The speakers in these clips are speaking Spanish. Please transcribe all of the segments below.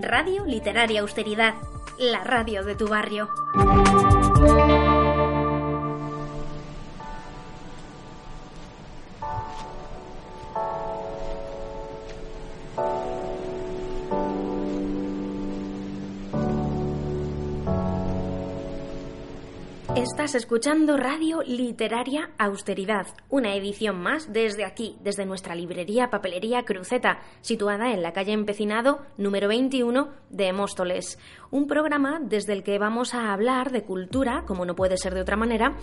Radio Literaria Austeridad, la radio de tu barrio. Estás escuchando Radio Literaria Austeridad, una edición más desde aquí, desde nuestra librería Papelería Cruceta, situada en la calle Empecinado número 21 de Móstoles. Un programa desde el que vamos a hablar de cultura, como no puede ser de otra manera,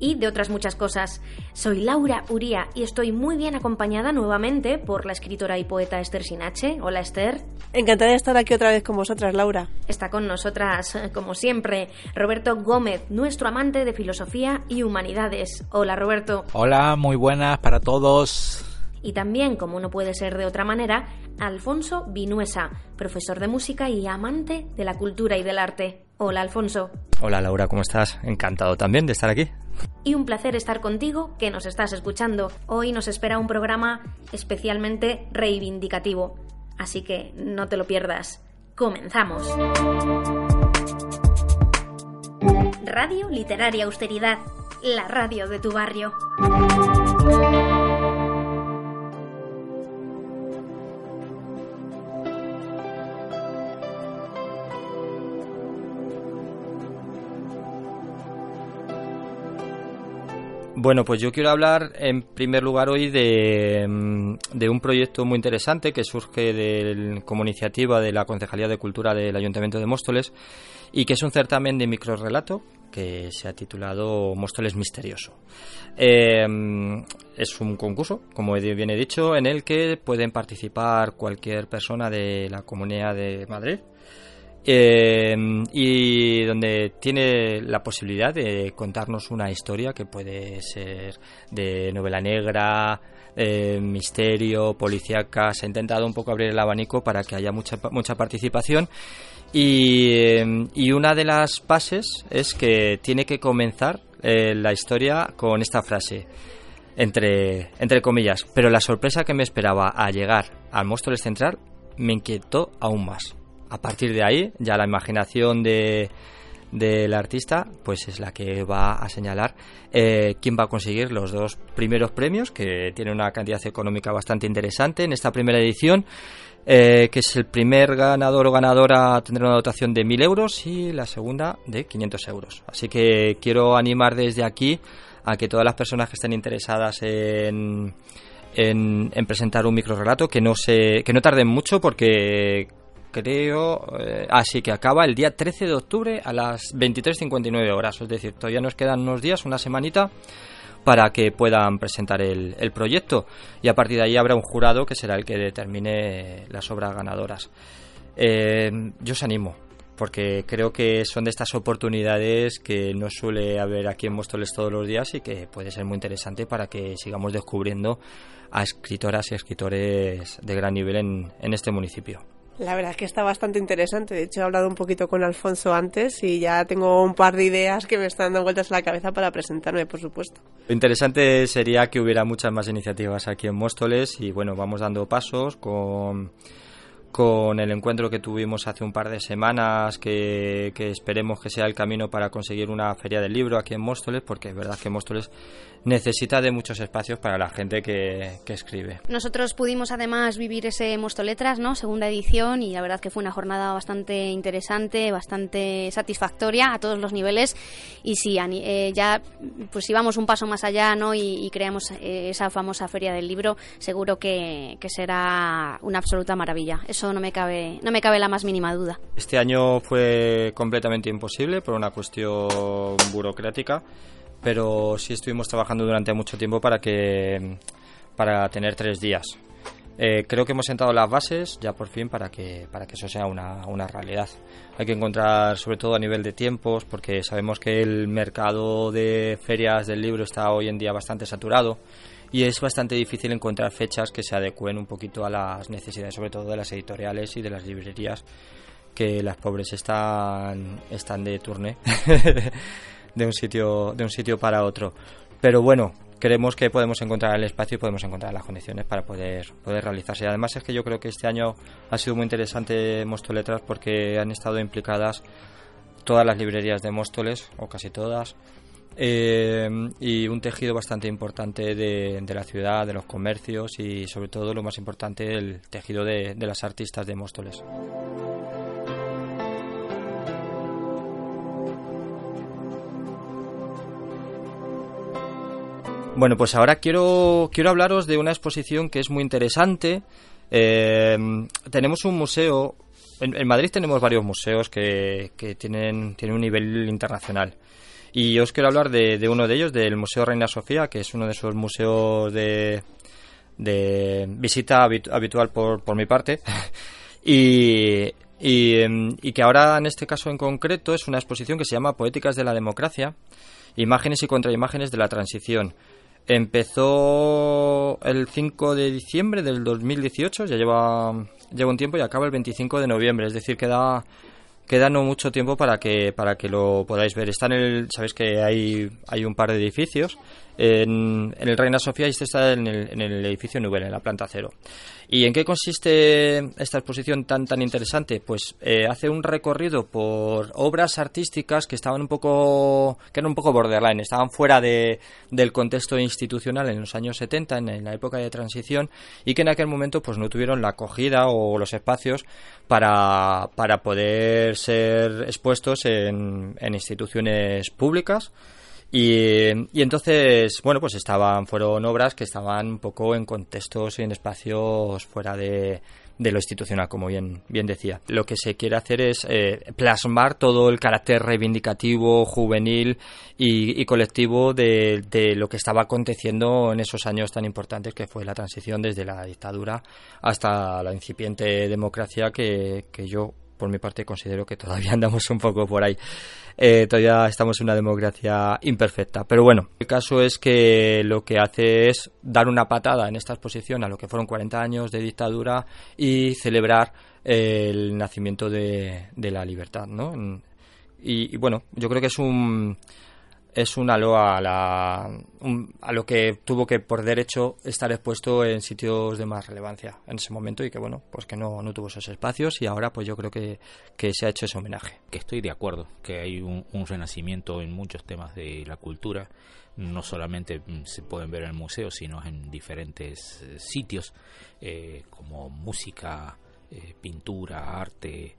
y de otras muchas cosas. Soy Laura Uría y estoy muy bien acompañada nuevamente por la escritora y poeta Esther Sinache. Hola Esther. Encantada de estar aquí otra vez con vosotras, Laura. Está con nosotras, como siempre, Roberto Gómez, nuestro amante de filosofía y humanidades. Hola Roberto. Hola, muy buenas para todos. Y también, como no puede ser de otra manera, Alfonso Vinuesa, profesor de música y amante de la cultura y del arte. Hola Alfonso. Hola Laura, ¿cómo estás? Encantado también de estar aquí. Y un placer estar contigo que nos estás escuchando. Hoy nos espera un programa especialmente reivindicativo. Así que no te lo pierdas. Comenzamos. Radio Literaria Austeridad, la radio de tu barrio. Bueno, pues yo quiero hablar en primer lugar hoy de, un proyecto muy interesante que surge como iniciativa de la Concejalía de Cultura del Ayuntamiento de Móstoles y que es un certamen de microrelato que se ha titulado Móstoles Misterioso. Em, es un concurso, como bien he dicho, en el que pueden participar cualquier persona de la Comunidad de Madrid eh, y donde tiene la posibilidad de contarnos una historia que puede ser de novela negra, eh, misterio, policíaca. Se ha intentado un poco abrir el abanico para que haya mucha, mucha participación. Y, eh, y una de las bases es que tiene que comenzar la historia con esta frase. Entre, entre comillas, pero la sorpresa que me esperaba al llegar al monstruo central me inquietó aún más a partir de ahí ya la imaginación de del artista pues es la que va a señalar eh, quién va a conseguir los dos primeros premios que tiene una cantidad económica bastante interesante en esta primera edición eh, que es el primer ganador o ganadora tendrá una dotación de 1.000 euros y la segunda de 500 euros. Así que quiero animar desde aquí a que todas las personas que estén interesadas en en, en, presentar un microrelato que no se que no tarden mucho porque creo, eh, así que acaba el día 13 de octubre a las 23.59 horas, es decir, todavía nos quedan unos días, una semanita para que puedan presentar el, proyecto y a partir de ahí habrá un jurado que será el que determine las obras ganadoras. Eh, yo os animo, porque creo que son de estas oportunidades que no suele haber aquí en Móstoles todos los días y que puede ser muy interesante para que sigamos descubriendo a escritoras y escritores de gran nivel en este municipio. La verdad es que está bastante interesante. De hecho, he hablado un poquito con Alfonso antes y ya tengo un par de ideas que me están dando vueltas en la cabeza para presentarme, por supuesto. Lo interesante sería que hubiera muchas más iniciativas aquí en Móstoles y bueno, vamos dando pasos con con el encuentro que tuvimos hace un par de semanas, que, que, esperemos que sea el camino para conseguir una feria del libro aquí en Móstoles, porque es verdad que Móstoles necesita de muchos espacios para la gente que, escribe. Nosotros pudimos además vivir ese Mostoletras, ¿no? Segunda edición y la verdad que fue una jornada bastante interesante, bastante satisfactoria a todos los niveles y sí, eh, ya pues si vamos un paso más allá, ¿no? Y, creamos eh, esa famosa feria del libro, seguro que, que, será una absoluta maravilla. Eso no me cabe no me cabe la más mínima duda. Este año fue completamente imposible por una cuestión burocrática pero sí estuvimos trabajando durante mucho tiempo para que para tener tres días. Eh, creo que hemos sentado las bases ya por fin para que, para que eso sea una, una realidad. Hay que encontrar, sobre todo a nivel de tiempos, porque sabemos que el mercado de ferias del libro está hoy en día bastante saturado y es bastante difícil encontrar fechas que se adecuen un poquito a las necesidades, sobre todo de las editoriales y de las librerías, que las pobres están, están de turné de un sitio de un sitio para otro. Pero bueno, creemos que podemos encontrar el espacio y podemos encontrar las condiciones para poder, poder realizarse. Y además es que yo creo que este año ha sido muy interesante Mostoletras porque han estado implicadas todas las librerías de Móstoles, o casi todas, eh, y un tejido bastante importante de, la ciudad, de los comercios y sobre todo lo más importante, el tejido de, de las artistas de Móstoles. Bueno, pues ahora quiero, quiero hablaros de una exposición que es muy interesante. Eh, tenemos un museo, en, Madrid tenemos varios museos que, que tienen, tienen un nivel internacional. Y os quiero hablar de, uno de ellos, del Museo Reina Sofía, que es uno de esos museos de, de visita habitual por, por mi parte. y, y, em, y, que ahora, en este caso en concreto, es una exposición que se llama Poéticas de la Democracia, imágenes y contraimágenes de la transición. Empezó el 5 de diciembre del 2018, ya lleva, lleva un tiempo y acaba el 25 de noviembre, es decir, queda queda no mucho tiempo para que para que lo podáis ver. Está en el, sabéis que hay hay un par de edificios en, el Reina Sofía y este está en el, edificio Nubel, en la planta cero. ¿Y en qué consiste esta exposición tan tan interesante? Pues eh, hace un recorrido por obras artísticas que estaban un poco que eran un poco borderline, estaban fuera de, del contexto institucional en los años 70, en, la época de transición, y que en aquel momento pues no tuvieron la acogida o los espacios para, para poder ser expuestos en instituciones públicas y, entonces, bueno, pues estaban, fueron obras que estaban un poco en contextos y en espacios fuera de, lo institucional, como bien, bien decía. Lo que se quiere hacer es eh, plasmar todo el carácter reivindicativo, juvenil y, colectivo de, lo que estaba aconteciendo en esos años tan importantes que fue la transición desde la dictadura hasta la incipiente democracia que, que yo por mi parte considero que todavía andamos un poco por ahí. Eh, todavía estamos en una democracia imperfecta. Pero bueno, el caso es que lo que hace es dar una patada en esta exposición a lo que fueron 40 años de dictadura y celebrar el nacimiento de, la libertad, ¿no? y bueno, yo creo que es un es un halo a, la, a lo que tuvo que por derecho estar expuesto en sitios de más relevancia en ese momento y que bueno pues que no, no tuvo esos espacios y ahora pues yo creo que, que, se ha hecho ese homenaje. Que estoy de acuerdo que hay un, renacimiento en muchos temas de la cultura. No solamente se pueden ver en el museo sino en diferentes eh, sitios eh, como música eh, pintura arte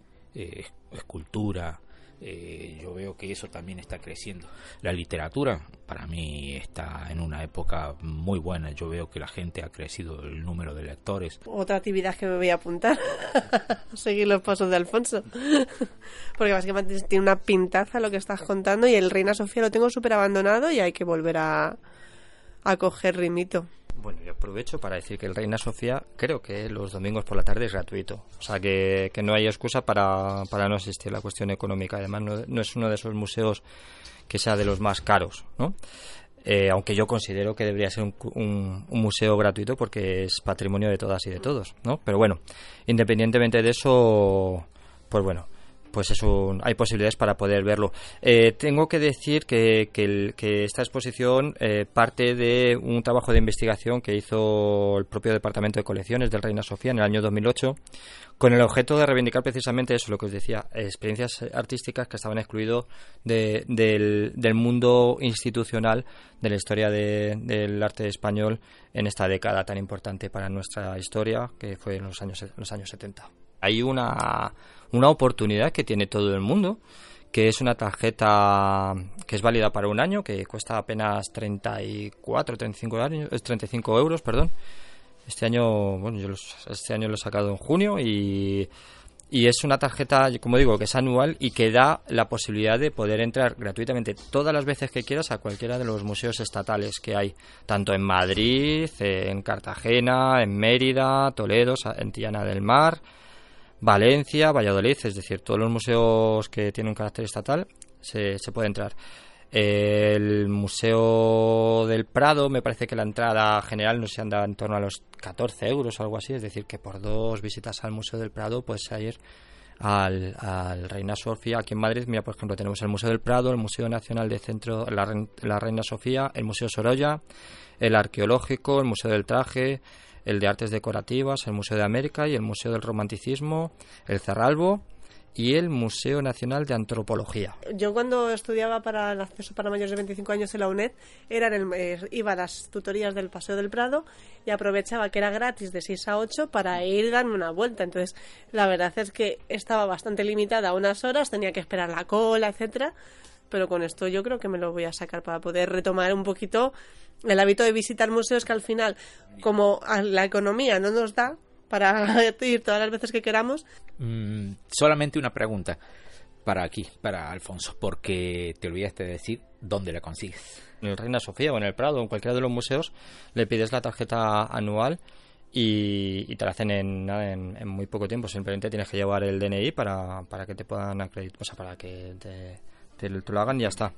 escultura eh, yo veo que eso también está creciendo. La literatura para mí está en una época muy buena. Yo veo que la gente ha crecido el número de lectores. Otra actividad que me voy a apuntar, seguir los pasos de Alfonso. Porque básicamente tiene una pintaza lo que estás contando y el Reina Sofía lo tengo súper abandonado y hay que volver a, a coger rimito. Bueno, yo aprovecho para decir que el Reina Sofía creo que los domingos por la tarde es gratuito. O sea, que, no hay excusa para, para, no asistir. La cuestión económica, además, no, es uno de esos museos que sea de los más caros, ¿no? Eh, aunque yo considero que debería ser un, un, museo gratuito porque es patrimonio de todas y de todos, ¿no? Pero bueno, independientemente de eso, pues bueno, pues es hay posibilidades para poder verlo. Eh, tengo que decir que, que, esta exposición eh, parte de un trabajo de investigación que hizo el propio Departamento de Colecciones del Reina Sofía en el año 2008, con el objeto de reivindicar precisamente eso, lo que os decía, experiencias artísticas que estaban excluidas del, del, mundo institucional de la historia del arte español en esta década tan importante para nuestra historia, que fue en los años, los años 70. Hay una una oportunidad que tiene todo el mundo, que es una tarjeta que es válida para un año, que cuesta apenas 34, 35, años, 35 euros, perdón. Este año, bueno, yo este año lo he sacado en junio y, y es una tarjeta, como digo, que es anual y que da la posibilidad de poder entrar gratuitamente todas las veces que quieras a cualquiera de los museos estatales que hay, tanto en Madrid, en Cartagena, en Mérida, Toledo, en Tiana del Mar, Valencia, Valladolid, es decir, todos los museos que tienen un carácter estatal se, se puede entrar. El Museo del Prado, me parece que la entrada general no se anda en torno a los 14 euros o algo así, es decir, que por dos visitas al Museo del Prado puedes ir al, Reina Sofía aquí en Madrid. Mira, por ejemplo, tenemos el Museo del Prado, el Museo Nacional de Centro, la, la Reina Sofía, el Museo Sorolla, el Arqueológico, el Museo del Traje, el de Artes Decorativas, el Museo de América y el Museo del Romanticismo, el Cerralbo y el Museo Nacional de Antropología. Yo cuando estudiaba para el acceso para mayores de 25 años en la UNED, el, eh, iba a las tutorías del Paseo del Prado y aprovechaba que era gratis de 6 a 8 para ir darme una vuelta. Entonces, la verdad es que estaba bastante limitada a unas horas, tenía que esperar la cola, etcétera, pero con esto yo creo que me lo voy a sacar para poder retomar un poquito el hábito de visitar museos que al final, como la economía no nos da, para ir todas las veces que queramos. Mm, solamente una pregunta para aquí, para Alfonso, porque te olvidaste de decir dónde la consigues. En el Reina Sofía o en el Prado, o en cualquiera de los museos, le pides la tarjeta anual y, te la hacen en, en, muy poco tiempo. Simplemente tienes que llevar el DNI para, para que te puedan acreditar, o sea, para que te, te, lo hagan y ya está.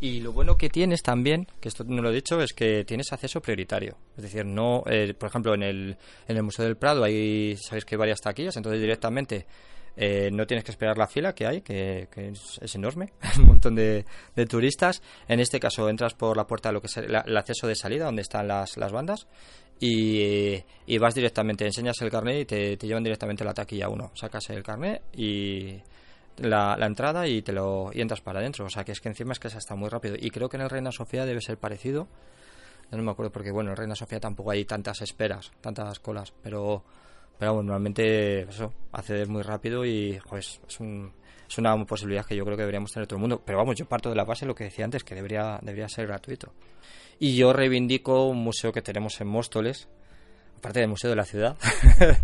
Y lo bueno que tienes también, que esto no lo he dicho, es que tienes acceso prioritario. Es decir, no, eh, por ejemplo, en el, en el Museo del Prado hay, sabéis que hay varias taquillas, entonces directamente eh, no tienes que esperar la fila que hay, que, es, enorme, un montón de, turistas. En este caso entras por la puerta de lo que es el, acceso de salida, donde están las, las bandas, y, vas directamente, enseñas el carnet y te, te llevan directamente a la taquilla 1. Sacas el carnet y la, entrada y te lo y entras para adentro. O sea, que es que encima es que se está muy rápido. Y creo que en el Reina Sofía debe ser parecido. no me acuerdo porque, bueno, en Reina Sofía tampoco hay tantas esperas, tantas colas. Pero, pero bueno, normalmente eso, acceder muy rápido y, pues, es una posibilidad que yo creo que deberíamos tener todo el mundo. Pero vamos, yo parto de la base lo que decía antes, que debería, debería ser gratuito. Y yo reivindico un museo que tenemos en Móstoles, aparte del Museo de la Ciudad.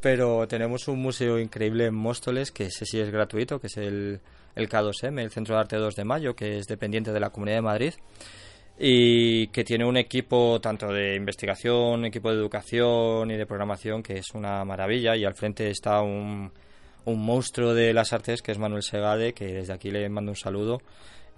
pero tenemos un museo increíble en Móstoles, que ese sí es gratuito, que es el, el K2M, el Centro de Arte 2 de Mayo, que es dependiente de la Comunidad de Madrid y que tiene un equipo tanto de investigación, equipo de educación y de programación que es una maravilla y al frente está un, un monstruo de las artes que es Manuel Segade, que desde aquí le mando un saludo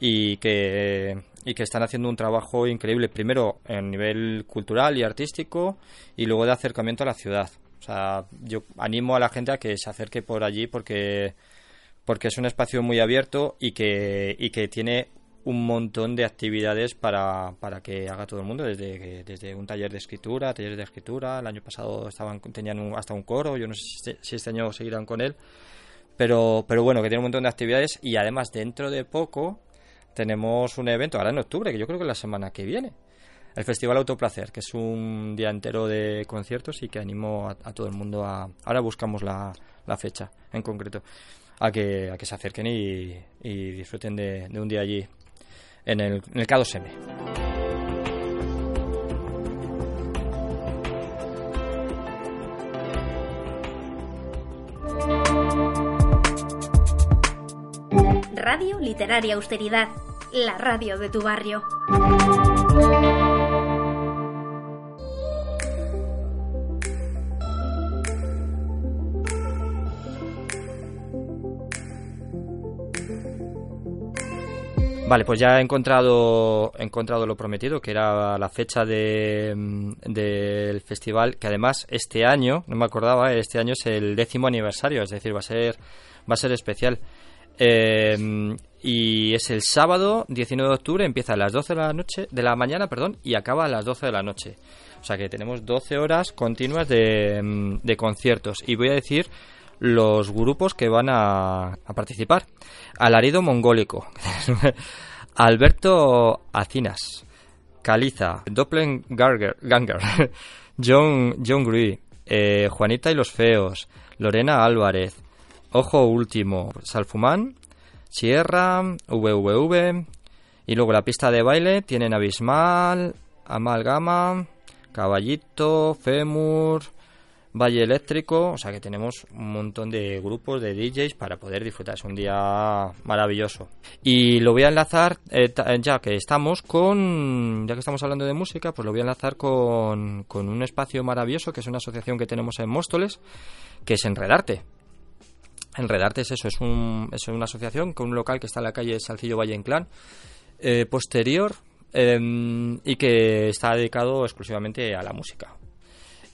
y que, y que están haciendo un trabajo increíble, primero en nivel cultural y artístico y luego de acercamiento a la ciudad. Sea, yo animo a la gente a que se acerque por allí porque, porque es un espacio muy abierto y que, y que tiene un montón de actividades para, para que haga todo el mundo, desde, desde un taller de escritura, talleres de escritura, el año pasado estaban tenían hasta un coro, yo no sé si este año seguirán con él, pero, pero bueno, que tiene un montón de actividades y además dentro de poco tenemos un evento, ahora en octubre, que yo creo que es la semana que viene, el Festival Autoplacer, que es un día entero de conciertos y que animo a, todo el mundo a... Ahora buscamos la, fecha en concreto, a que, se acerquen y, disfruten de, un día allí en el, en el K2M. Radio Literaria Austeridad, la radio de tu barrio. Vale, pues ya he encontrado, encontrado lo prometido, que era la fecha de, mm, del festival, que además este año, no me acordaba, este año es el décimo aniversario, es decir, va a ser, va a ser especial. Em, y es el sábado 19 de octubre, empieza a las 12 de la noche, de la mañana, perdón, y acaba a las 12 de la noche. O sea que tenemos 12 horas continuas de, mm, de conciertos. Y voy a decir los grupos que van a, participar. Alarido Mongólico, Alberto Acinas, Caliza, Doppelganger, Ganger, John, John Gree, eh, Juanita y los Feos, Lorena Álvarez, Ojo Último, Salfumán, Sierra, VVV, y luego la pista de baile tienen Abismal, Amalgama, Caballito, Femur, Valle Eléctrico, o sea que tenemos un montón de grupos de DJs para poder disfrutar. Es un día maravilloso. Y lo voy a enlazar, eh, ya que estamos con, ya que estamos hablando de música, pues lo voy a enlazar con, con un espacio maravilloso que es una asociación que tenemos en Móstoles, que es Enredarte. Enredarte es eso, es, un, es una asociación con un local que está en la calle Salcillo Valle Inclán, eh, posterior em, y que está dedicado exclusivamente a la música.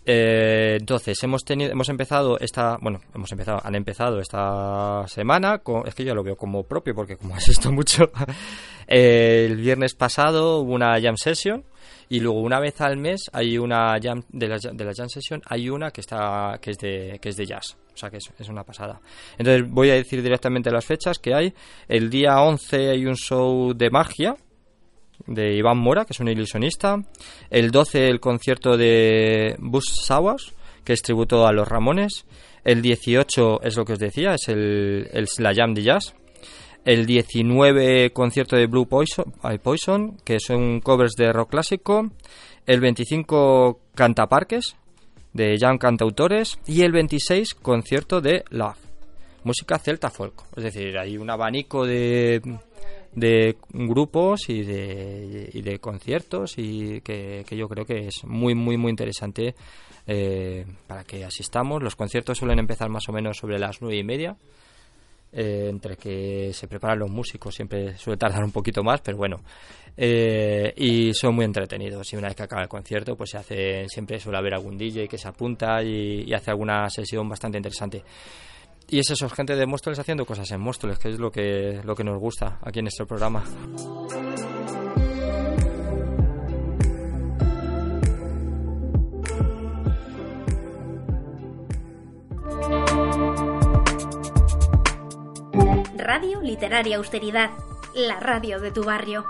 Eh, entonces hemos tenido, hemos empezado esta, bueno, hemos empezado, han empezado esta semana, con, es que yo lo veo como propio porque como asisto mucho, el viernes pasado hubo una jam session y luego una vez al mes hay una jam de la, jam session hay una que está que es de que es de jazz. O sea que es, es, una pasada. Entonces voy a decir directamente las fechas que hay. El día 11 hay un show de magia de Iván Mora que es un ilusionista. El 12 el concierto de Bus Sawas que es tributo a los Ramones. El 18 es lo que os decía es el, el la jam de jazz. El 19 concierto de Blue Poison, Poison, que son covers de rock clásico, el 25 Cantaparques, de Young Cantautores, y el 26 concierto de Love, música celta folk. Es decir, hay un abanico de, de grupos y de, y de conciertos y que, que, yo creo que es muy, muy, muy interesante eh, para que asistamos. Los conciertos suelen empezar más o menos sobre las nueve y media eh, entre que se preparan los músicos siempre suele tardar un poquito más, pero bueno. Eh, y son muy entretenidos. Y una vez que acaba el concierto, pues se hace, siempre suele haber algún DJ que se apunta y, y hace alguna sesión bastante interesante. Y es eso, gente de Móstoles haciendo cosas en Móstoles, que es lo que, lo que nos gusta aquí en nuestro programa. Radio Literaria Austeridad, la radio de tu barrio.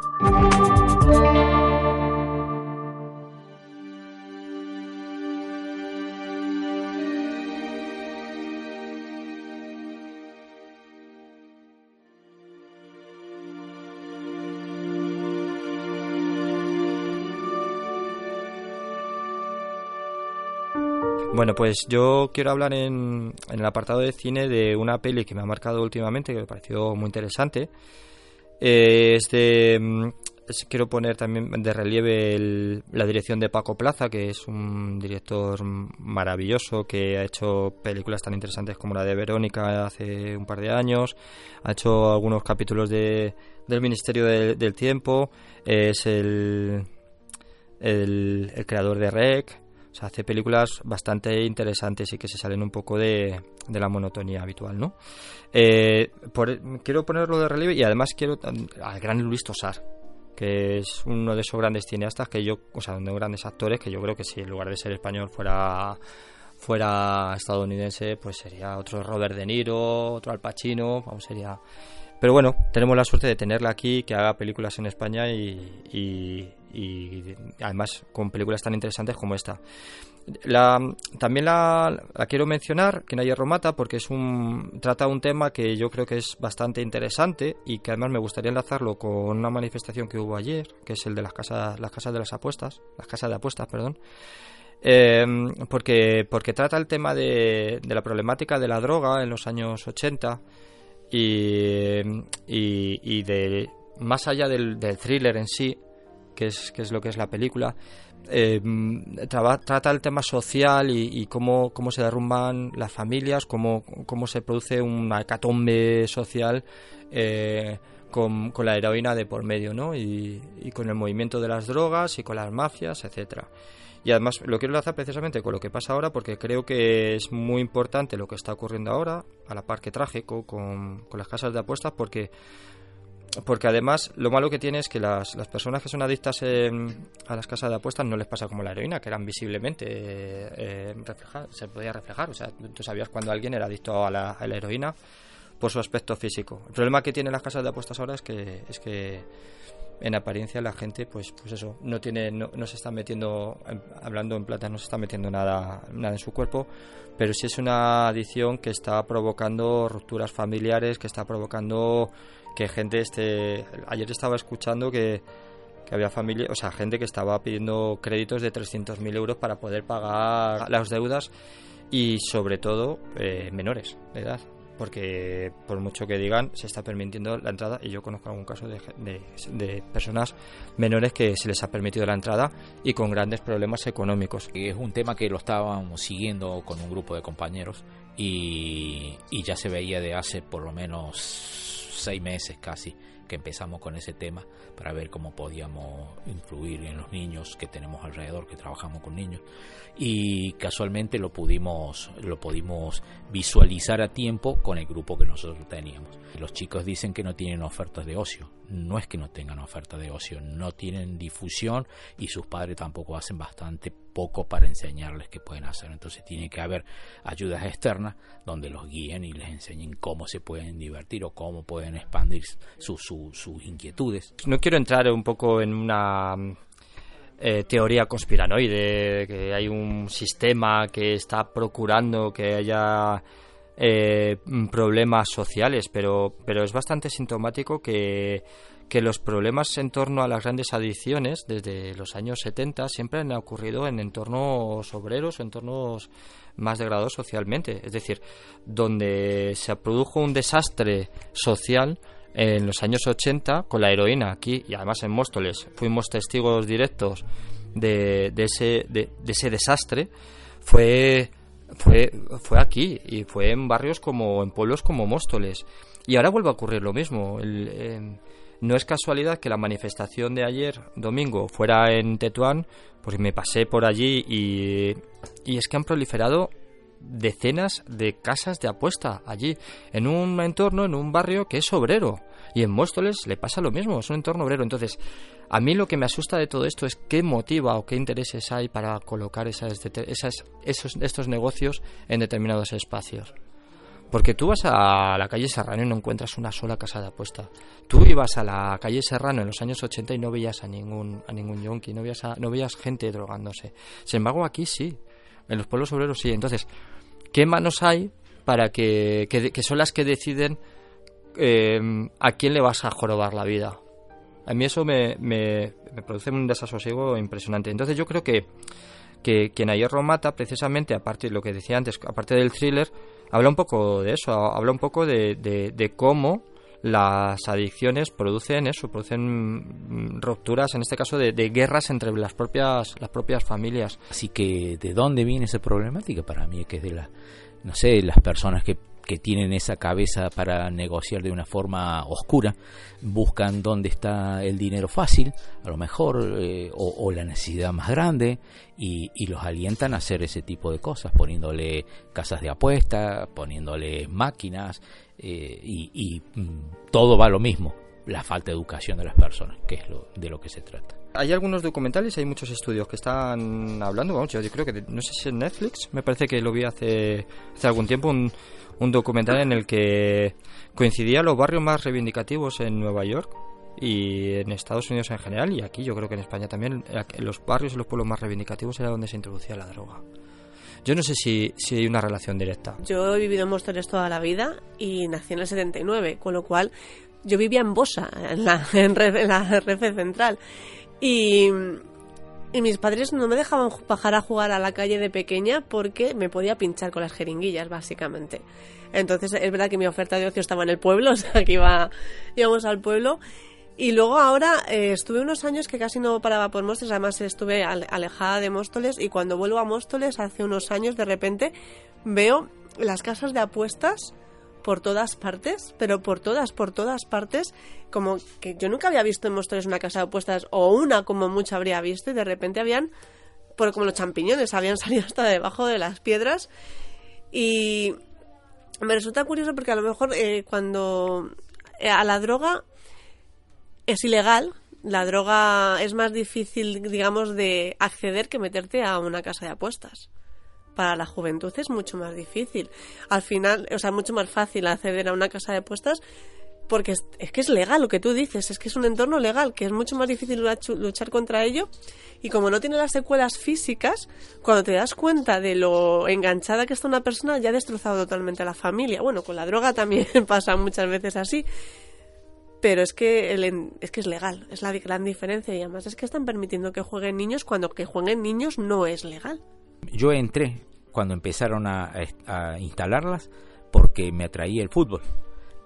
Bueno, pues yo quiero hablar en, el apartado de cine de una peli que me ha marcado últimamente, que me pareció muy interesante. Eh, es de, mm, quiero poner también de relieve el, la dirección de Paco Plaza, que es un director maravilloso que ha hecho películas tan interesantes como la de Verónica hace un par de años. Ha hecho algunos capítulos de, del Ministerio de, del Tiempo. Es el, el, el creador de Rec o sea, hace películas bastante interesantes y que se salen un poco de, de la monotonía habitual, ¿no? Eh, quiero ponerlo de relieve y además quiero al gran Luis Tosar, que es uno de esos grandes cineastas que yo, o sea, de grandes actores que yo creo que si en lugar de ser español fuera fuera estadounidense, pues sería otro Robert De Niro, otro Al Pacino, vamos, sería pero bueno, tenemos la suerte de tenerla aquí, que haga películas en España y además con películas tan interesantes como esta. La, también la, quiero mencionar, nadie romata, porque es un, trata un tema que yo creo que es bastante interesante y que además me gustaría enlazarlo con una manifestación que hubo ayer, que es el de las casas, las casas de las apuestas, las casas de apuestas, perdón. Eh, porque, porque trata el tema de, de la problemática de la droga en los años 80 y, y, y de más allá del thriller en sí, que es, que es lo que es la película, eh, trata el tema social y, cómo, cómo se derrumban las familias, cómo, cómo se produce una hecatombe social eh, con, con, la heroína de por medio, ¿no? Y, y, con el movimiento de las drogas y con las mafias, etcétera. Y además lo quiero enlazar precisamente con lo que pasa ahora porque creo que es muy importante lo que está ocurriendo ahora, a la par que trágico, con, con las casas de apuestas, porque porque además lo malo que tiene es que las, las personas que son adictas a las casas de apuestas no les pasa como la heroína, que eran visiblemente eh, se podía reflejar. O sea, tú sabías cuando alguien era adicto a la, a la, heroína por su aspecto físico. El problema que tienen las casas de apuestas ahora es que, es que en apariencia la gente, pues, pues eso, no tiene, no, no se está metiendo, hablando en plata, no se está metiendo nada, nada en su cuerpo, pero sí es una adicción que está provocando rupturas familiares, que está provocando que gente esté... Ayer estaba escuchando que, que había familia, o sea, gente que estaba pidiendo créditos de 300.000 euros para poder pagar las deudas y sobre todo eh, menores de edad porque por mucho que digan se está permitiendo la entrada y yo conozco algún caso de, de, personas menores que se les ha permitido la entrada y con grandes problemas económicos. Es un tema que lo estábamos siguiendo con un grupo de compañeros y, y ya se veía de hace por lo menos seis meses casi que empezamos con ese tema para ver cómo podíamos influir en los niños que tenemos alrededor, que trabajamos con niños y casualmente lo pudimos lo pudimos visualizar a tiempo con el grupo que nosotros teníamos. Los chicos dicen que no tienen ofertas de ocio. No es que no tengan ofertas de ocio, no tienen difusión y sus padres tampoco hacen bastante poco para enseñarles qué pueden hacer. Entonces tiene que haber ayudas externas donde los guíen y les enseñen cómo se pueden divertir o cómo pueden expandir sus inquietudes. No quiero entrar un poco en una eh, teoría conspiranoide, que hay un sistema que está procurando que haya eh, problemas sociales, pero, pero es bastante sintomático que, que los problemas en torno a las grandes adicciones desde los años 70 siempre han ocurrido en entornos obreros o entornos más degradados socialmente. Es decir, donde se produjo un desastre social en los años 80 con la heroína. Aquí y además en Móstoles fuimos testigos directos de, ese, de, ese desastre fue, fue, fue aquí y fue en barrios como en pueblos como Móstoles. Y ahora vuelve a ocurrir lo mismo. Em, no es casualidad que la manifestación de ayer domingo fuera en Tetuán porque me pasé por allí y, y es que han proliferado decenas de casas de apuesta allí, en un entorno, en un barrio que es obrero. Y en Móstoles le pasa lo mismo, es un entorno obrero. Entonces, a mí lo que me asusta de todo esto es qué motiva o qué intereses hay para colocar esas, esas, esos, estos negocios en determinados espacios. Porque tú vas a la calle Serrano y no encuentras una sola casa de apuesta. Tú ibas a la calle Serrano en los años 80 y no veías a ningún, a ningún yonki, no veías, no veías gente drogándose. Sin embargo, aquí sí. En los pueblos obreros sí. Entonces, ¿qué manos hay para que, que, son las que deciden eh, a quién le vas a jorobar la vida? A mí eso me, me, produce un desasosiego impresionante. Entonces yo creo que, que quien ayer lo mata, precisamente, aparte de lo que decía antes, aparte del thriller, habla un poco de eso, habla un poco de, de cómo las adicciones producen eso, producen rupturas, en este caso de, guerras entre las propias, las propias familias. Así que, ¿de dónde viene esa problemática? Para mí que es de la, no sé, las personas que que tienen esa cabeza para negociar de una forma oscura, buscan dónde está el dinero fácil, a lo mejor, eh, o, la necesidad más grande, y, los alientan a hacer ese tipo de cosas, poniéndole casas de apuesta, poniéndole máquinas, eh, y, mm, todo va lo mismo, la falta de educación de las personas, que es lo, de lo que se trata. Hay algunos documentales, hay muchos estudios que están hablando, vamos, yo creo que, no sé si en Netflix, me parece que lo vi hace, hace algún tiempo, un, un documental en el que coincidía los barrios más reivindicativos en Nueva York y en Estados Unidos en general y aquí yo creo que en España también los barrios y los pueblos más reivindicativos era donde se introducía la droga. Yo no sé si, si hay una relación directa. Yo he vivido en Móstoles toda la vida y nací en el 79, con lo cual yo vivía en Bosa, en la, en, en la Refe Central. Y y mis padres no me dejaban bajar a jugar a la calle de pequeña porque me podía pinchar con las jeringuillas, básicamente. Entonces, es verdad que mi oferta de ocio estaba en el pueblo, o sea, que iba, íbamos al pueblo. Y luego ahora eh, estuve unos años que casi no paraba por Móstoles, además estuve alejada de Móstoles y cuando vuelvo a Móstoles hace unos años de repente veo las casas de apuestas por todas partes, pero por todas, por todas partes, como que yo nunca había visto en Móstoles una casa de apuestas, o una como mucho habría visto, y de repente habían, por como los champiñones, habían salido hasta debajo de las piedras. Y me resulta curioso porque a lo mejor eh, cuando eh, a la droga es ilegal, la droga es más difícil, digamos, de acceder que meterte a una casa de apuestas para la juventud es mucho más difícil. Al final, o sea, mucho más fácil acceder a una casa de apuestas porque es, que es legal lo que tú dices, es que es un entorno legal, que es mucho más difícil luchar contra ello. Y como no tiene las secuelas físicas, cuando te das cuenta de lo enganchada que está una persona, ya ha destrozado totalmente a la familia. Bueno, con la droga también pasa muchas veces así. Pero es que, es que es legal, es la gran diferencia. Y además es que están permitiendo que jueguen niños cuando que jueguen niños no es legal. Yo entré cuando empezaron a, instalarlas porque me atraía el fútbol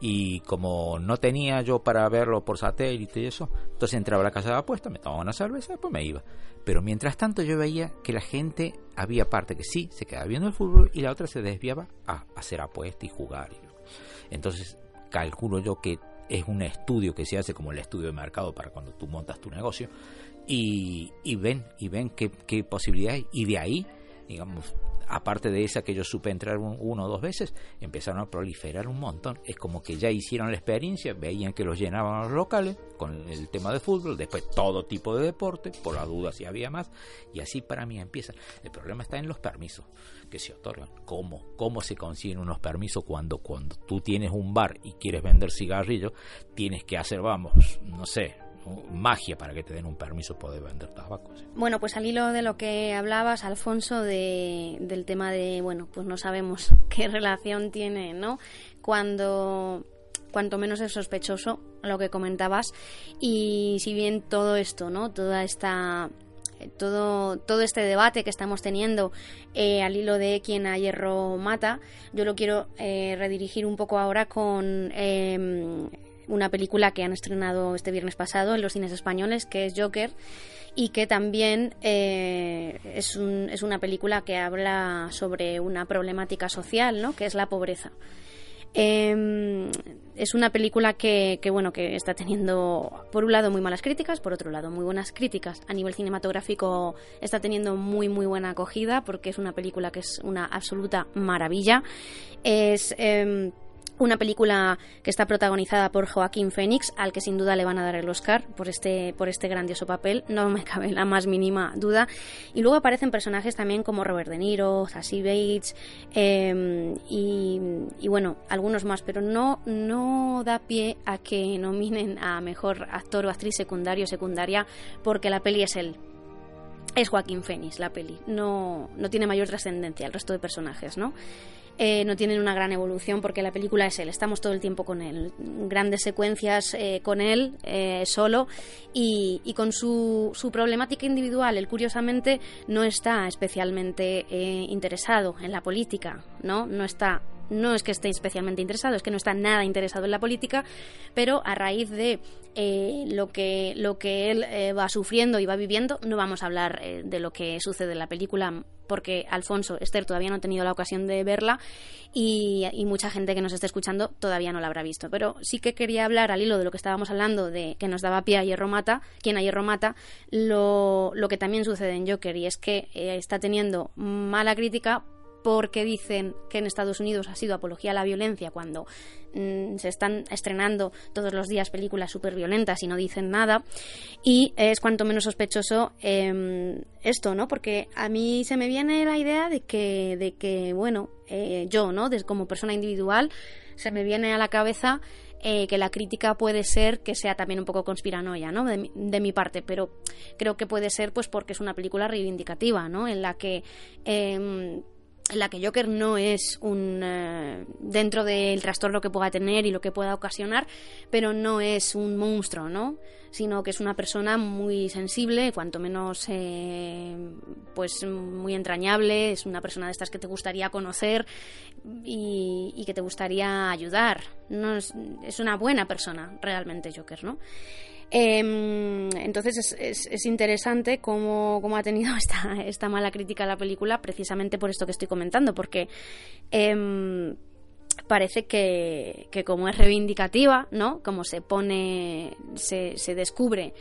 y como no tenía yo para verlo por satélite y eso, entonces entraba a la casa de apuesta, me tomaba una cerveza y después me iba. Pero mientras tanto yo veía que la gente había parte que sí se quedaba viendo el fútbol y la otra se desviaba a hacer apuesta y jugar. Entonces calculo yo que es un estudio que se hace como el estudio de mercado para cuando tú montas tu negocio y, y ven y ven qué, qué posibilidades y de ahí digamos aparte de esa que yo supe entrar uno o dos veces, empezaron a proliferar un montón. Es como que ya hicieron la experiencia, veían que los llenaban los locales con el tema de fútbol, después todo tipo de deporte, por la duda si había más, y así para mí empieza. El problema está en los permisos que se otorgan. ¿Cómo? ¿Cómo se consiguen unos permisos cuando, cuando tú tienes un bar y quieres vender cigarrillos, tienes que hacer, vamos, no sé, magia para que te den un permiso poder vender tabaco. Bueno, pues al hilo de lo que hablabas, Alfonso, de, del tema de, bueno, pues no sabemos qué relación tiene, ¿no? Cuando cuanto menos es sospechoso lo que comentabas y si bien todo esto, ¿no? Toda esta todo, todo este debate que estamos teniendo eh, al hilo de quien a hierro mata, yo lo quiero eh, redirigir un poco ahora con eh, una película que han estrenado este viernes pasado en los cines españoles, que es Joker, y que también eh, es, es, una película que habla sobre una problemática social, ¿no? que es la pobreza. Em, es una película que, que, bueno que está teniendo por un lado muy malas críticas por otro lado muy buenas críticas a nivel cinematográfico está teniendo muy muy buena acogida porque es una película que es una absoluta maravilla es em, una película que está protagonizada por Joaquín Phoenix, al que sin duda le van a dar el Oscar por este, por este grandioso papel, no me cabe la más mínima duda. Y luego aparecen personajes también como Robert De Niro, Zazie Bates em, y, bueno, algunos más, pero no, no da pie a que nominen a mejor actor o actriz secundario o secundaria porque la peli es él. Es Joaquín Phoenix la peli, no, no tiene mayor trascendencia el resto de personajes, ¿no? Eh, no tienen una gran evolución porque la película es él, estamos todo el tiempo con él, grandes secuencias eh, con él eh, solo y, y con su, su, problemática individual. Él curiosamente no está especialmente interesado en la política, ¿no? No está no es que esté especialmente interesado, es que no está nada interesado en la política, pero a raíz de eh, lo, que, lo que él eh, va sufriendo y va viviendo, no vamos a hablar eh, de lo que sucede en la película porque Alfonso, Esther todavía no ha tenido la ocasión de verla y, mucha gente que nos está escuchando todavía no la habrá visto. Pero sí que quería hablar al hilo de lo que estábamos hablando de que nos daba pie a Hierro Mata, quien a Hierro Mata, lo, lo que también sucede en Joker y es que está teniendo mala crítica porque dicen que en Estados Unidos ha sido apología a la violencia cuando mm, se están estrenando todos los días películas súper violentas y no dicen nada. Y es cuanto menos sospechoso em, esto, ¿no? Porque a mí se me viene la idea de que, de que bueno, eh, yo, ¿no? como persona individual, se me viene a la cabeza eh, que la crítica puede ser que sea también un poco conspiranoia, ¿no? De mi, parte, pero creo que puede ser pues porque es una película reivindicativa, ¿no? En la que eh, la que Joker no es un eh, dentro del trastorno que pueda tener y lo que pueda ocasionar, pero no es un monstruo, ¿no? Sino que es una persona muy sensible, cuanto menos eh, pues muy entrañable, es una persona de estas que te gustaría conocer y, y que te gustaría ayudar. No es, es una buena persona realmente Joker, ¿no? Eh, entonces es, es, interesante cómo, cómo, ha tenido esta, esta mala crítica a la película precisamente por esto que estoy comentando, porque eh, parece que, que, como es reivindicativa, ¿no? Como se pone, se, se descubre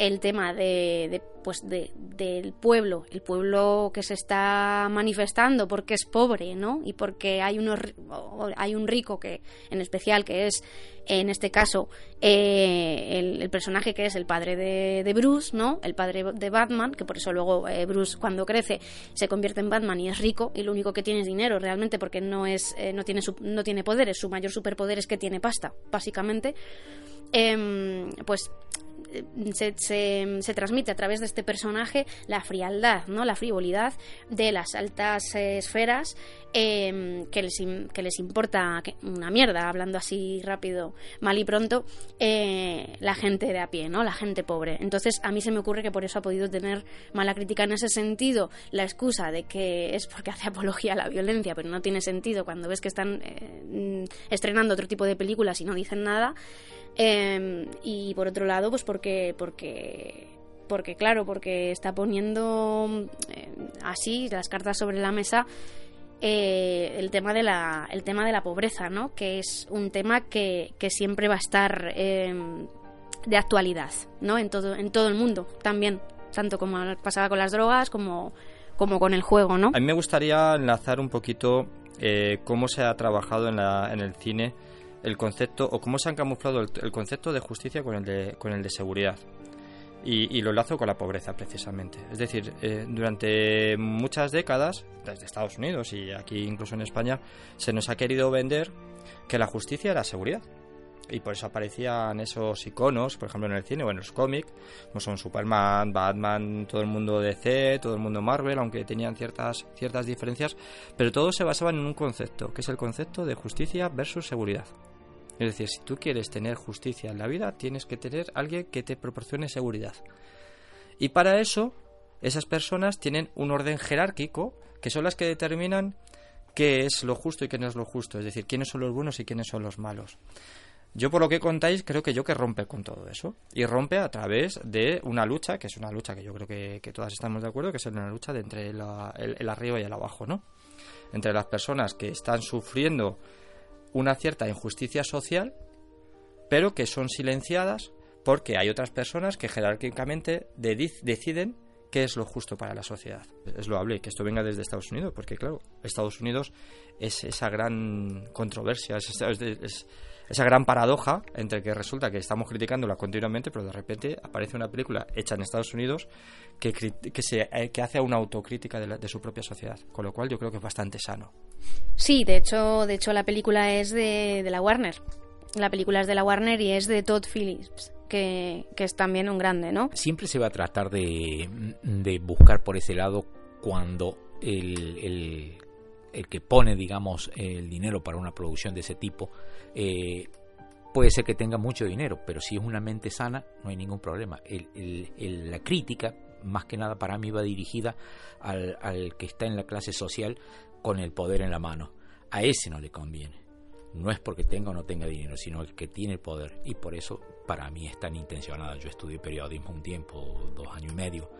el tema de, pues de, del pueblo, el pueblo que se está manifestando porque es pobre, ¿no? Y porque hay unos hay un rico que, en especial, que es en este caso eh, el, personaje que es el padre de, Bruce, ¿no? El padre de Batman, que por eso luego eh, Bruce cuando crece se convierte en Batman y es rico y lo único que tiene es dinero realmente porque no es eh, no tiene no tiene poderes, su mayor superpoder es que tiene pasta, básicamente. Em, pues se, se, transmite a través de este personaje la frialdad, ¿no? la frivolidad de las altas esferas em, que, les, que les importa una mierda, hablando así rápido, mal y pronto, eh, la gente de a pie, ¿no? la gente pobre. Entonces a mí se me ocurre que por eso ha podido tener mala crítica en ese sentido. La excusa de que es porque hace apología a la violencia, pero no tiene sentido cuando ves que están eh, estrenando otro tipo de películas y no dicen nada. Em, y por otro lado, pues porque, porque, porque claro, porque está poniendo eh, así las cartas sobre la mesa eh, el tema de la el tema de la pobreza, ¿no? Que es un tema que, que siempre va a estar em, de actualidad, ¿no? En todo en todo el mundo también, tanto como pasaba con las drogas como como con el juego, ¿no? A mí me gustaría enlazar un poquito eh, cómo se ha trabajado en, la, en el cine el concepto o cómo se han camuflado el, concepto de justicia con el de, con el de seguridad. Y, lo lazo con la pobreza precisamente. Es decir, eh, durante muchas décadas, desde Estados Unidos y aquí incluso en España, se nos ha querido vender que la justicia era seguridad. Y por eso aparecían esos iconos, por ejemplo en el cine o en los cómics, como son Superman, Batman, todo el mundo DC, todo el mundo Marvel, aunque tenían ciertas, ciertas diferencias, pero todo se basaba en un concepto, que es el concepto de justicia versus seguridad. Es decir, si tú quieres tener justicia en la vida, tienes que tener alguien que te proporcione seguridad. Y para eso, esas personas tienen un orden jerárquico que son las que determinan qué es lo justo y qué no es lo justo, es decir, quiénes son los buenos y quiénes son los malos. Yo por lo que contáis creo que yo que rompe con todo eso y rompe a través de una lucha, que es una lucha que yo creo que, todas estamos de acuerdo, que es una lucha de entre el, el, arriba y el abajo, ¿no? Entre las personas que están sufriendo una cierta injusticia social, pero que son silenciadas porque hay otras personas que jerárquicamente deciden qué es lo justo para la sociedad. Es loable que esto venga desde Estados Unidos, porque claro, Estados Unidos es esa gran controversia, es, esa gran paradoja entre que resulta que estamos criticándola continuamente, pero de repente aparece una película hecha en Estados Unidos que, que, se, eh, que hace una autocrítica de, de su propia sociedad, con lo cual yo creo que es bastante sano. Sí, de hecho, de hecho la película es de, la Warner. La película es de la Warner y es de Todd Phillips. Que, es también un grande, ¿no? Siempre se va a tratar de, buscar por ese lado cuando el, el, que pone, digamos, el dinero para una producción de ese tipo, eh, puede ser que tenga mucho dinero, pero si es una mente sana, no hay ningún problema. la crítica, más que nada para mí, va dirigida al, al que está en la clase social con el poder en la mano. A ese no le conviene. No es porque tenga o no tenga dinero, sino el que tiene el poder. Y por eso para mí es tan intencionada. Yo estudié periodismo un tiempo, dos años y medio,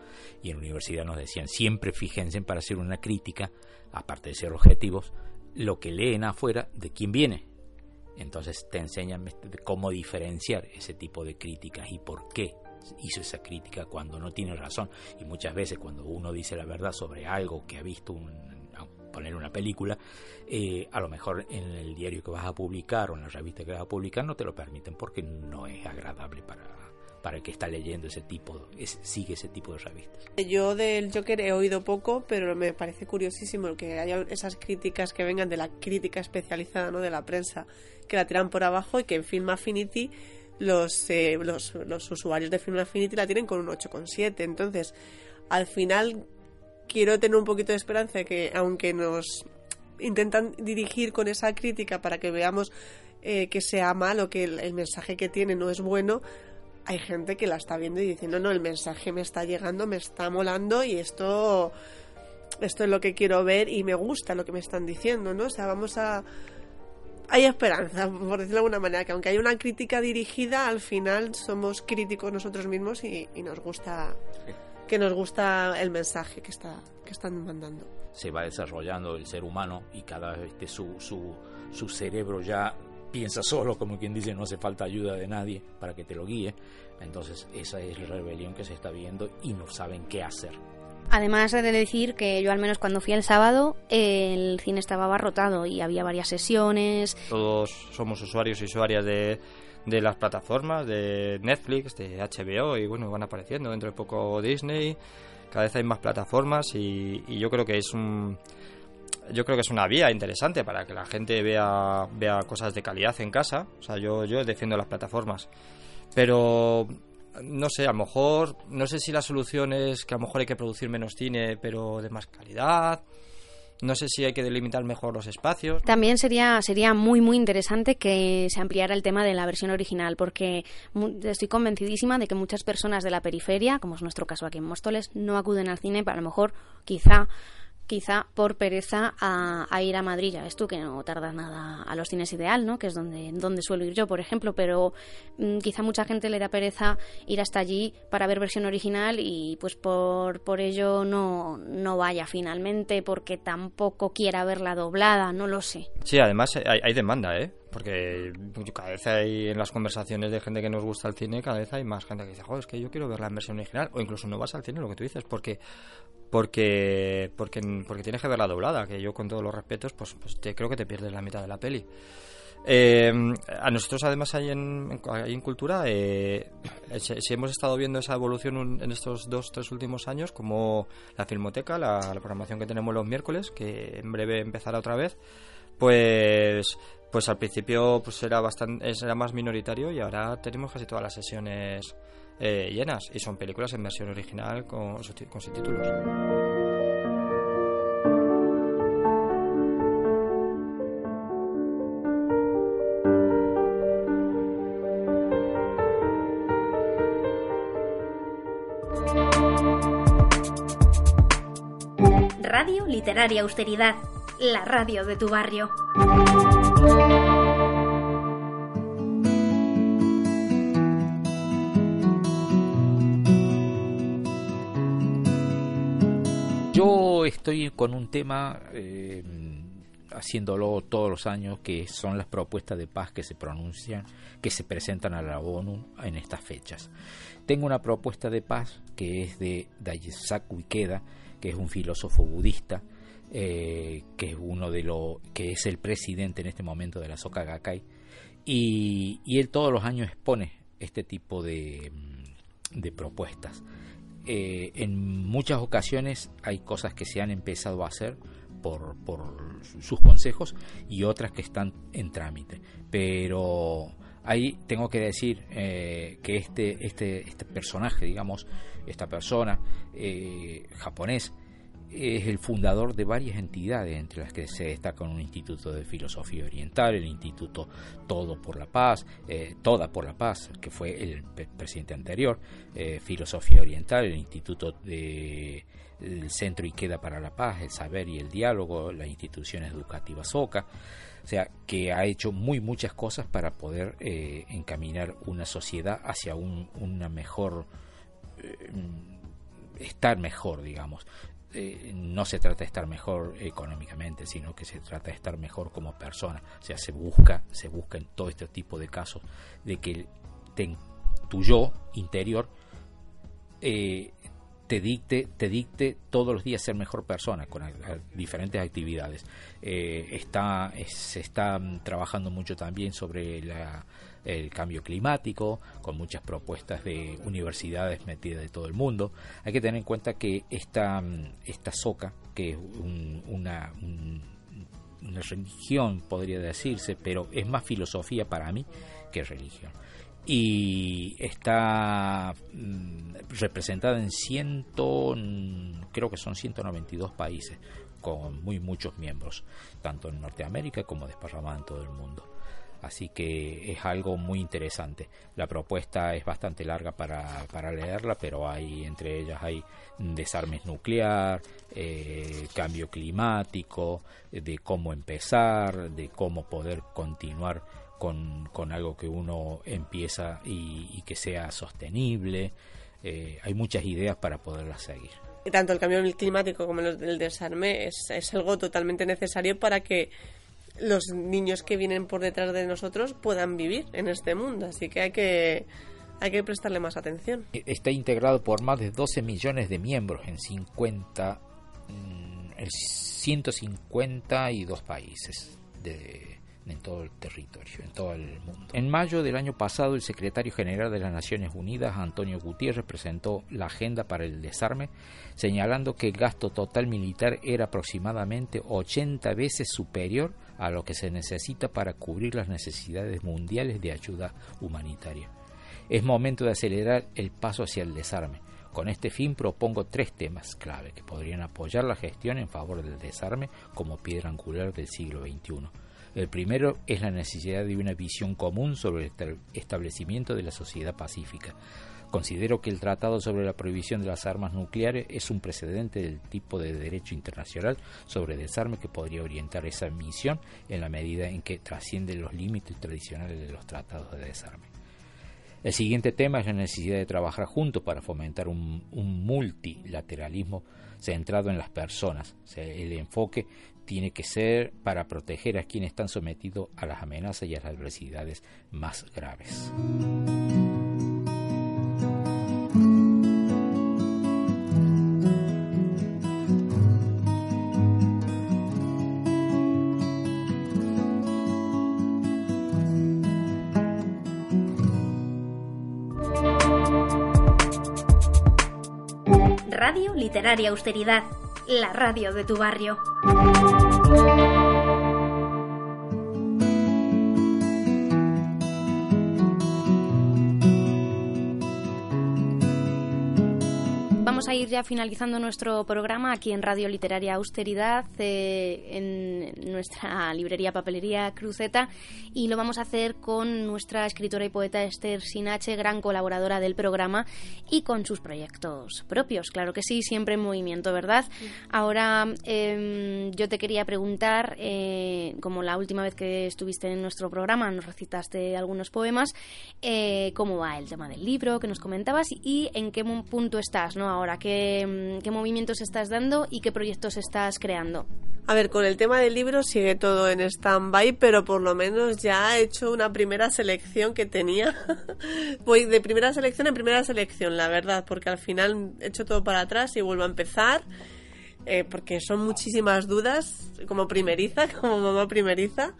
y en la universidad nos decían, siempre fíjense para hacer una crítica, aparte de ser objetivos, lo que leen afuera de quién viene. Entonces te enseñan cómo diferenciar ese tipo de críticas y por qué hizo esa crítica cuando no tiene razón. Y muchas veces cuando uno dice la verdad sobre algo que ha visto un poner una película, eh, a lo mejor en el diario que vas a publicar o en la revista que vas a publicar no te lo permiten porque no es agradable para, para el que está leyendo ese tipo, sigue ese tipo de revistas. Yo del Joker he oído poco, pero me parece curiosísimo que haya esas críticas que vengan de la crítica especializada, ¿no? de la prensa, que la tiran por abajo y que en Film Affinity los, eh, usuarios de Film Affinity la tienen con un 8,7. Entonces, al final quiero tener un poquito de esperanza que aunque nos intentan dirigir con esa crítica para que veamos eh, que sea malo, que el, mensaje que tiene no es bueno, hay gente que la está viendo y diciendo, no, el mensaje me está llegando, me está molando y esto, esto es lo que quiero ver y me gusta lo que me están diciendo, ¿no? O sea, vamos a... Hay esperanza, por decirlo de alguna manera, que aunque hay una crítica dirigida, al final somos críticos nosotros mismos y, y nos gusta que nos gusta el mensaje que, está, que están mandando. Se va desarrollando el ser humano y cada vez su, su, su cerebro ya piensa solo, como quien dice, no hace falta ayuda de nadie para que te lo guíe. Entonces esa es la rebelión que se está viendo y no saben qué hacer. Además de decir que yo al menos cuando fui el sábado el cine estaba abarrotado y había varias sesiones. Todos somos usuarios y usuarias de, de las plataformas, de Netflix, de HBO y bueno, van apareciendo dentro de poco Disney, cada vez hay más plataformas y, yo creo que es un yo creo que es una vía interesante para que la gente vea vea cosas de calidad en casa, o sea, yo yo defiendo las plataformas, pero no sé, a lo mejor, no sé si la solución es que a lo mejor hay que producir menos cine, pero de más calidad. No sé si hay que delimitar mejor los espacios. También sería, sería muy, muy interesante que se ampliara el tema de la versión original, porque estoy convencidísima de que muchas personas de la periferia, como es nuestro caso aquí en Móstoles, no acuden al cine para a lo mejor, quizá, quizá por pereza a, ir a Madrid. Ya ves tú que no tardas nada a los cines ideal, ¿no? Que es donde, donde suelo ir yo, por ejemplo, pero mm, quizá mucha gente le da pereza ir hasta allí para ver versión original y pues por, por ello no, no vaya finalmente porque tampoco quiera verla doblada, no lo sé. Sí, además hay, hay demanda, ¿eh? Porque cada vez hay en las conversaciones de gente que nos gusta el cine, cada vez hay más gente que dice, joder, es que yo quiero verla en versión original, o incluso no vas al cine, lo que tú dices, porque porque porque porque tienes que verla doblada, que yo con todos los respetos, pues, pues te, creo que te pierdes la mitad de la peli. Eh, a nosotros además hay en, en Cultura eh, si, hemos estado viendo esa evolución en estos dos tres últimos años como la filmoteca la, programación que tenemos los miércoles que en breve empezará otra vez pues pues al principio pues era bastante era más minoritario y ahora tenemos casi todas las sesiones eh, llenas y son películas en versión original con, con subtítulos. Radio Literaria Austeridad, la radio de tu barrio. Yo estoy con un tema eh, haciéndolo todos los años que son las propuestas de paz que se pronuncian, que se presentan a la ONU en estas fechas. Tengo una propuesta de paz que es de Dayesaku Ikeda, que es un filósofo budista, eh, que es uno de los que es el presidente en este momento de la Soka Gakkai, y, él todos los años expone este tipo de, de propuestas. Eh, en muchas ocasiones hay cosas que se han empezado a hacer por, por sus consejos y otras que están en trámite. Pero ahí tengo que decir eh, que este, este, este personaje, digamos, esta persona eh, japonés, es el fundador de varias entidades, entre las que se destaca un Instituto de Filosofía Oriental, el Instituto Todo por la Paz, eh, Toda por la Paz, que fue el presidente anterior, eh, Filosofía Oriental, el Instituto de el Centro Queda para la Paz, el Saber y el Diálogo, la institución educativa SOCA, o sea, que ha hecho muy muchas cosas para poder eh, encaminar una sociedad hacia un, una mejor estar mejor, digamos. Eh, no se trata de estar mejor económicamente, sino que se trata de estar mejor como persona. O sea, se busca, se busca en todo este tipo de casos de que tu yo interior eh, te dicte, te dicte todos los días ser mejor persona con diferentes actividades. Eh, está, se está trabajando mucho también sobre la el cambio climático, con muchas propuestas de universidades metidas de todo el mundo. Hay que tener en cuenta que esta, esta soca, que es una, una religión, podría decirse, pero es más filosofía para mí que religión. Y está mm, representada en ciento, creo que son 192 países, con muy muchos miembros, tanto en Norteamérica como desparramada en todo el mundo. Así que es algo muy interesante. La propuesta es bastante larga para, para leerla, pero hay entre ellas hay desarmes nuclear, eh, cambio climático, de cómo empezar, de cómo poder continuar con, con algo que uno empieza y, que sea sostenible. Eh, hay muchas ideas para poderlas seguir. Tanto el cambio climático como el desarme es, es algo totalmente necesario para que los niños que vienen por detrás de nosotros puedan vivir en este mundo. Así que hay que, hay que prestarle más atención. Está integrado por más de 12 millones de miembros en 50, en 152 países de, en todo el territorio, en todo el mundo. En mayo del año pasado, el secretario general de las Naciones Unidas, Antonio Gutiérrez, presentó la agenda para el desarme, señalando que el gasto total militar era aproximadamente 80 veces superior a lo que se necesita para cubrir las necesidades mundiales de ayuda humanitaria. Es momento de acelerar el paso hacia el desarme. Con este fin propongo tres temas clave que podrían apoyar la gestión en favor del desarme como piedra angular del siglo XXI. El primero es la necesidad de una visión común sobre el establecimiento de la sociedad pacífica. Considero que el Tratado sobre la Prohibición de las Armas Nucleares es un precedente del tipo de derecho internacional sobre desarme que podría orientar esa misión en la medida en que trasciende los límites tradicionales de los tratados de desarme. El siguiente tema es la necesidad de trabajar juntos para fomentar un, multilateralismo centrado en las personas. el enfoque tiene que ser para proteger a quienes están sometidos a las amenazas y a las adversidades más graves. Radio Literaria Austeridad, la radio de tu barrio. Ya finalizando nuestro programa aquí en Radio Literaria Austeridad, eh, en nuestra librería Papelería Cruceta, y lo vamos a hacer con nuestra escritora y poeta Esther Sinache, gran colaboradora del programa, y con sus proyectos propios. Claro que sí, siempre en movimiento, ¿verdad? Ahora em, yo te quería preguntar, eh, como la última vez que estuviste en nuestro programa, nos recitaste algunos poemas, eh, ¿cómo va el tema del libro que nos comentabas y en qué punto estás, ¿no? Ahora ¿Qué, qué movimientos estás dando y qué proyectos estás creando? A ver, con el tema del libro sigue todo en stand-by, pero por lo menos ya he hecho una primera selección que tenía. Voy de primera selección en primera selección, la verdad, porque al final he hecho todo para atrás y vuelvo a empezar, eh, porque son muchísimas dudas, como primeriza, como mamá primeriza.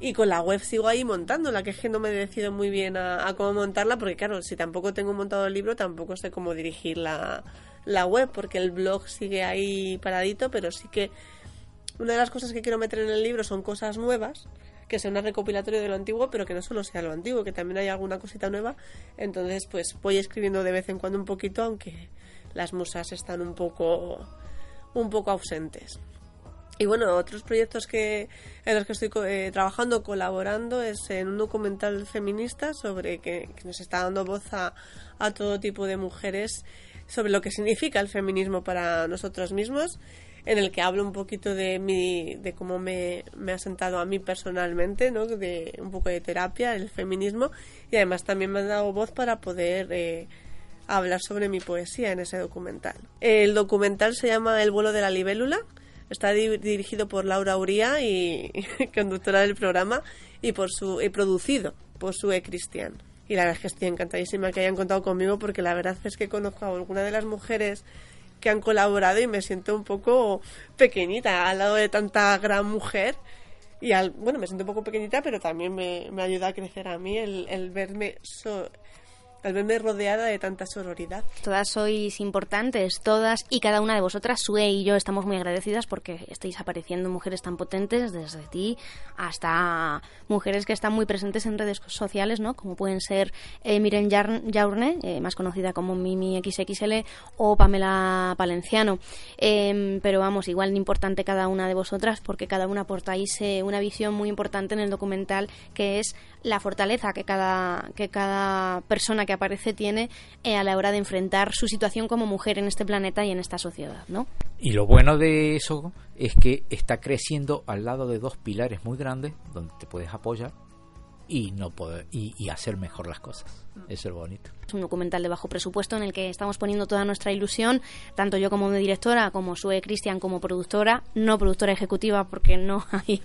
Y con la web sigo ahí montándola, que es que no me decido muy bien a, cómo montarla, porque claro, si tampoco tengo montado el libro, tampoco sé cómo dirigir la, la web, porque el blog sigue ahí paradito, pero sí que una de las cosas que quiero meter en el libro son cosas nuevas, que sea un recopilatorio de lo antiguo, pero que no solo sea lo antiguo, que también haya alguna cosita nueva. Entonces, pues voy escribiendo de vez en cuando un poquito, aunque las musas están un poco un poco ausentes. Y bueno, otros proyectos que, en los que estoy eh, trabajando, colaborando, es en un documental feminista sobre que, nos está dando voz a, todo tipo de mujeres sobre lo que significa el feminismo para nosotros mismos, en el que hablo un poquito de, mi, de cómo me, ha sentado a mí personalmente, ¿no? de un poco de terapia, el feminismo, y además también me ha dado voz para poder... Eh, hablar sobre mi poesía en ese documental. El documental se llama El vuelo de la libélula Está dirigido por Laura Uría y, conductora del programa y por su y producido por Sue Cristian. Y la verdad es que estoy encantadísima que hayan contado conmigo porque la verdad es que conozco a alguna de las mujeres que han colaborado y me siento un poco pequeñita al lado de tanta gran mujer. Y al, bueno, me siento un poco pequeñita, pero también me, me ayuda a crecer a mí el, el verme so, al verme rodeada de tanta sororidad. Todas sois importantes, todas y cada una de vosotras, Sue y yo, estamos muy agradecidas porque estáis apareciendo mujeres tan potentes, desde ti hasta mujeres que están muy presentes en redes sociales, ¿no? Como pueden ser eh, Miren Yaurne, eh, más conocida como Mimi XXL, o Pamela Palenciano. Em, pero vamos, igual importante cada una de vosotras porque cada una aportáis eh, una visión muy importante en el documental que es la fortaleza que cada, que cada persona que aparece tiene eh, a la hora de enfrentar su situación como mujer en este planeta y en esta sociedad, ¿no? Y lo bueno de eso es que está creciendo al lado de dos pilares muy grandes donde te puedes apoyar y no poder y hacer mejor las cosas. Eso es bonito. Es un documental de bajo presupuesto en el que estamos poniendo toda nuestra ilusión, tanto yo como directora, como Sue Cristian como productora, no productora ejecutiva porque no hay,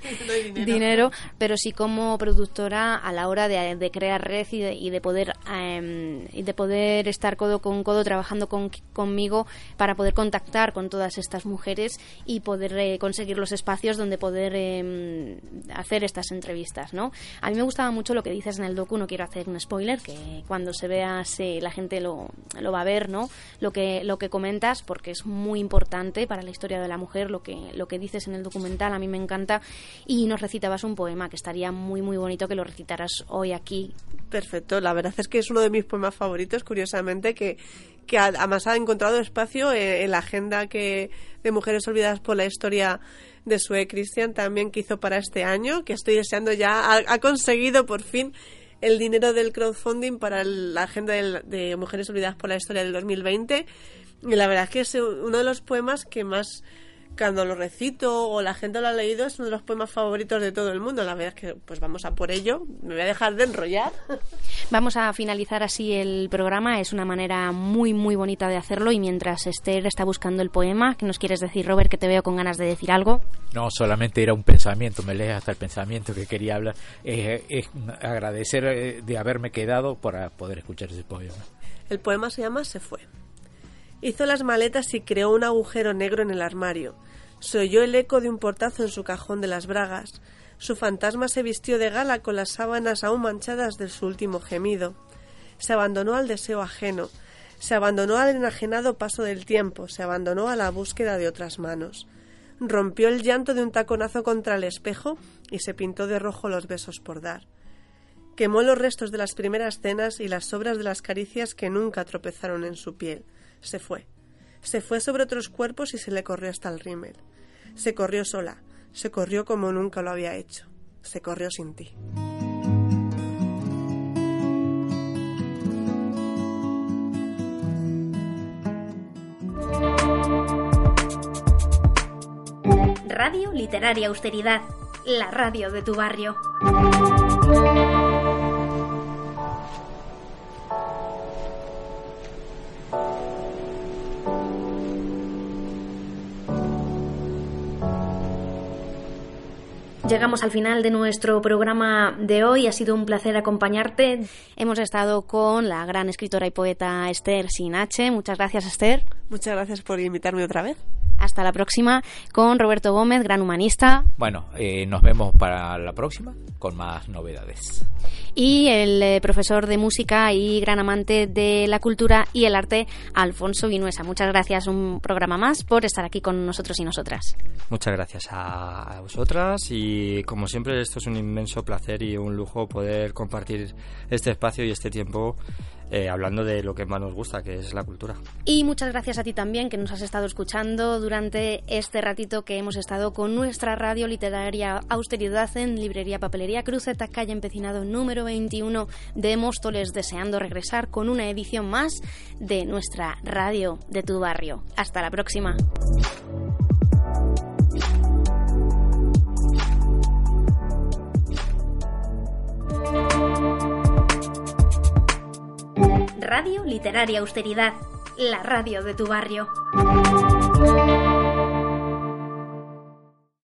dinero. pero sí como productora a la hora de, crear red y de, poder em, y de poder estar codo con codo trabajando conmigo para poder contactar con todas estas mujeres y poder eh, conseguir los espacios donde poder em, hacer estas entrevistas, ¿no? A mí me gustaba mucho lo que dices en el docu, no quiero hacer un spoiler, que cuando se vea si la gente lo, lo, va a ver, ¿no? Lo que, lo que comentas, porque es muy importante para la historia de la mujer, lo que, lo que dices en el documental, a mí me encanta. Y nos recitabas un poema, que estaría muy, muy bonito que lo recitaras hoy aquí. Perfecto, la verdad es que es uno de mis poemas favoritos, curiosamente, que, que además ha encontrado espacio en, la agenda que de Mujeres Olvidadas por la Historia de Sue Christian también que hizo para este año, que estoy deseando ya, ha, conseguido por fin el dinero del crowdfunding para la agenda de, Mujeres Olvidadas por la Historia del 2020. Y la verdad es que es uno de los poemas que más cuando lo recito o la gente lo ha leído es uno de los poemas favoritos de todo el mundo. La verdad es que pues vamos a por ello. Me voy a dejar de enrollar. Vamos a finalizar así el programa. Es una manera muy muy bonita de hacerlo y mientras Esther está buscando el poema, ¿qué nos quieres decir, Robert? Que te veo con ganas de decir algo. No, solamente era un pensamiento. Me lees hasta el pensamiento que quería hablar. es agradecer eh, de haberme quedado para poder escuchar ese poema. El poema se llama Se fue. Hizo las maletas y creó un agujero negro en el armario. Se oyó el eco de un portazo en su cajón de las bragas. Su fantasma se vistió de gala con las sábanas aún manchadas de su último gemido. Se abandonó al deseo ajeno, se abandonó al enajenado paso del tiempo, se abandonó a la búsqueda de otras manos. Rompió el llanto de un taconazo contra el espejo y se pintó de rojo los besos por dar. Quemó los restos de las primeras cenas y las sobras de las caricias que nunca tropezaron en su piel se fue. Se fue sobre otros cuerpos y se le corrió hasta el rímel. Se corrió sola, se corrió como nunca lo había hecho. Se corrió sin ti. Radio Literaria Austeridad, la radio de tu barrio. Llegamos al final de nuestro programa de hoy. Ha sido un placer acompañarte. Hemos estado con la gran escritora y poeta Esther Sinache. Muchas gracias, Esther. Muchas gracias por invitarme otra vez. Hasta la próxima con Roberto Gómez, gran humanista. Bueno, eh, nos vemos para la próxima con más novedades. Y el eh, profesor de música y gran amante de la cultura y el arte, Alfonso Vinuesa. Muchas gracias un programa más por estar aquí con nosotros y nosotras. Muchas gracias a vosotras y como siempre esto es un inmenso placer y un lujo poder compartir este espacio y este tiempo eh, hablando de lo que más nos gusta, que es la cultura. Y muchas gracias a ti también que nos has estado escuchando durante este ratito que hemos estado con nuestra radio literaria Austeridad en Librería Papelería Cruceta, calle Empecinado número 21 de Móstoles, deseando regresar con una edición más de nuestra radio de tu barrio. Hasta la próxima. Radio Literaria Austeridad, la radio de tu barrio.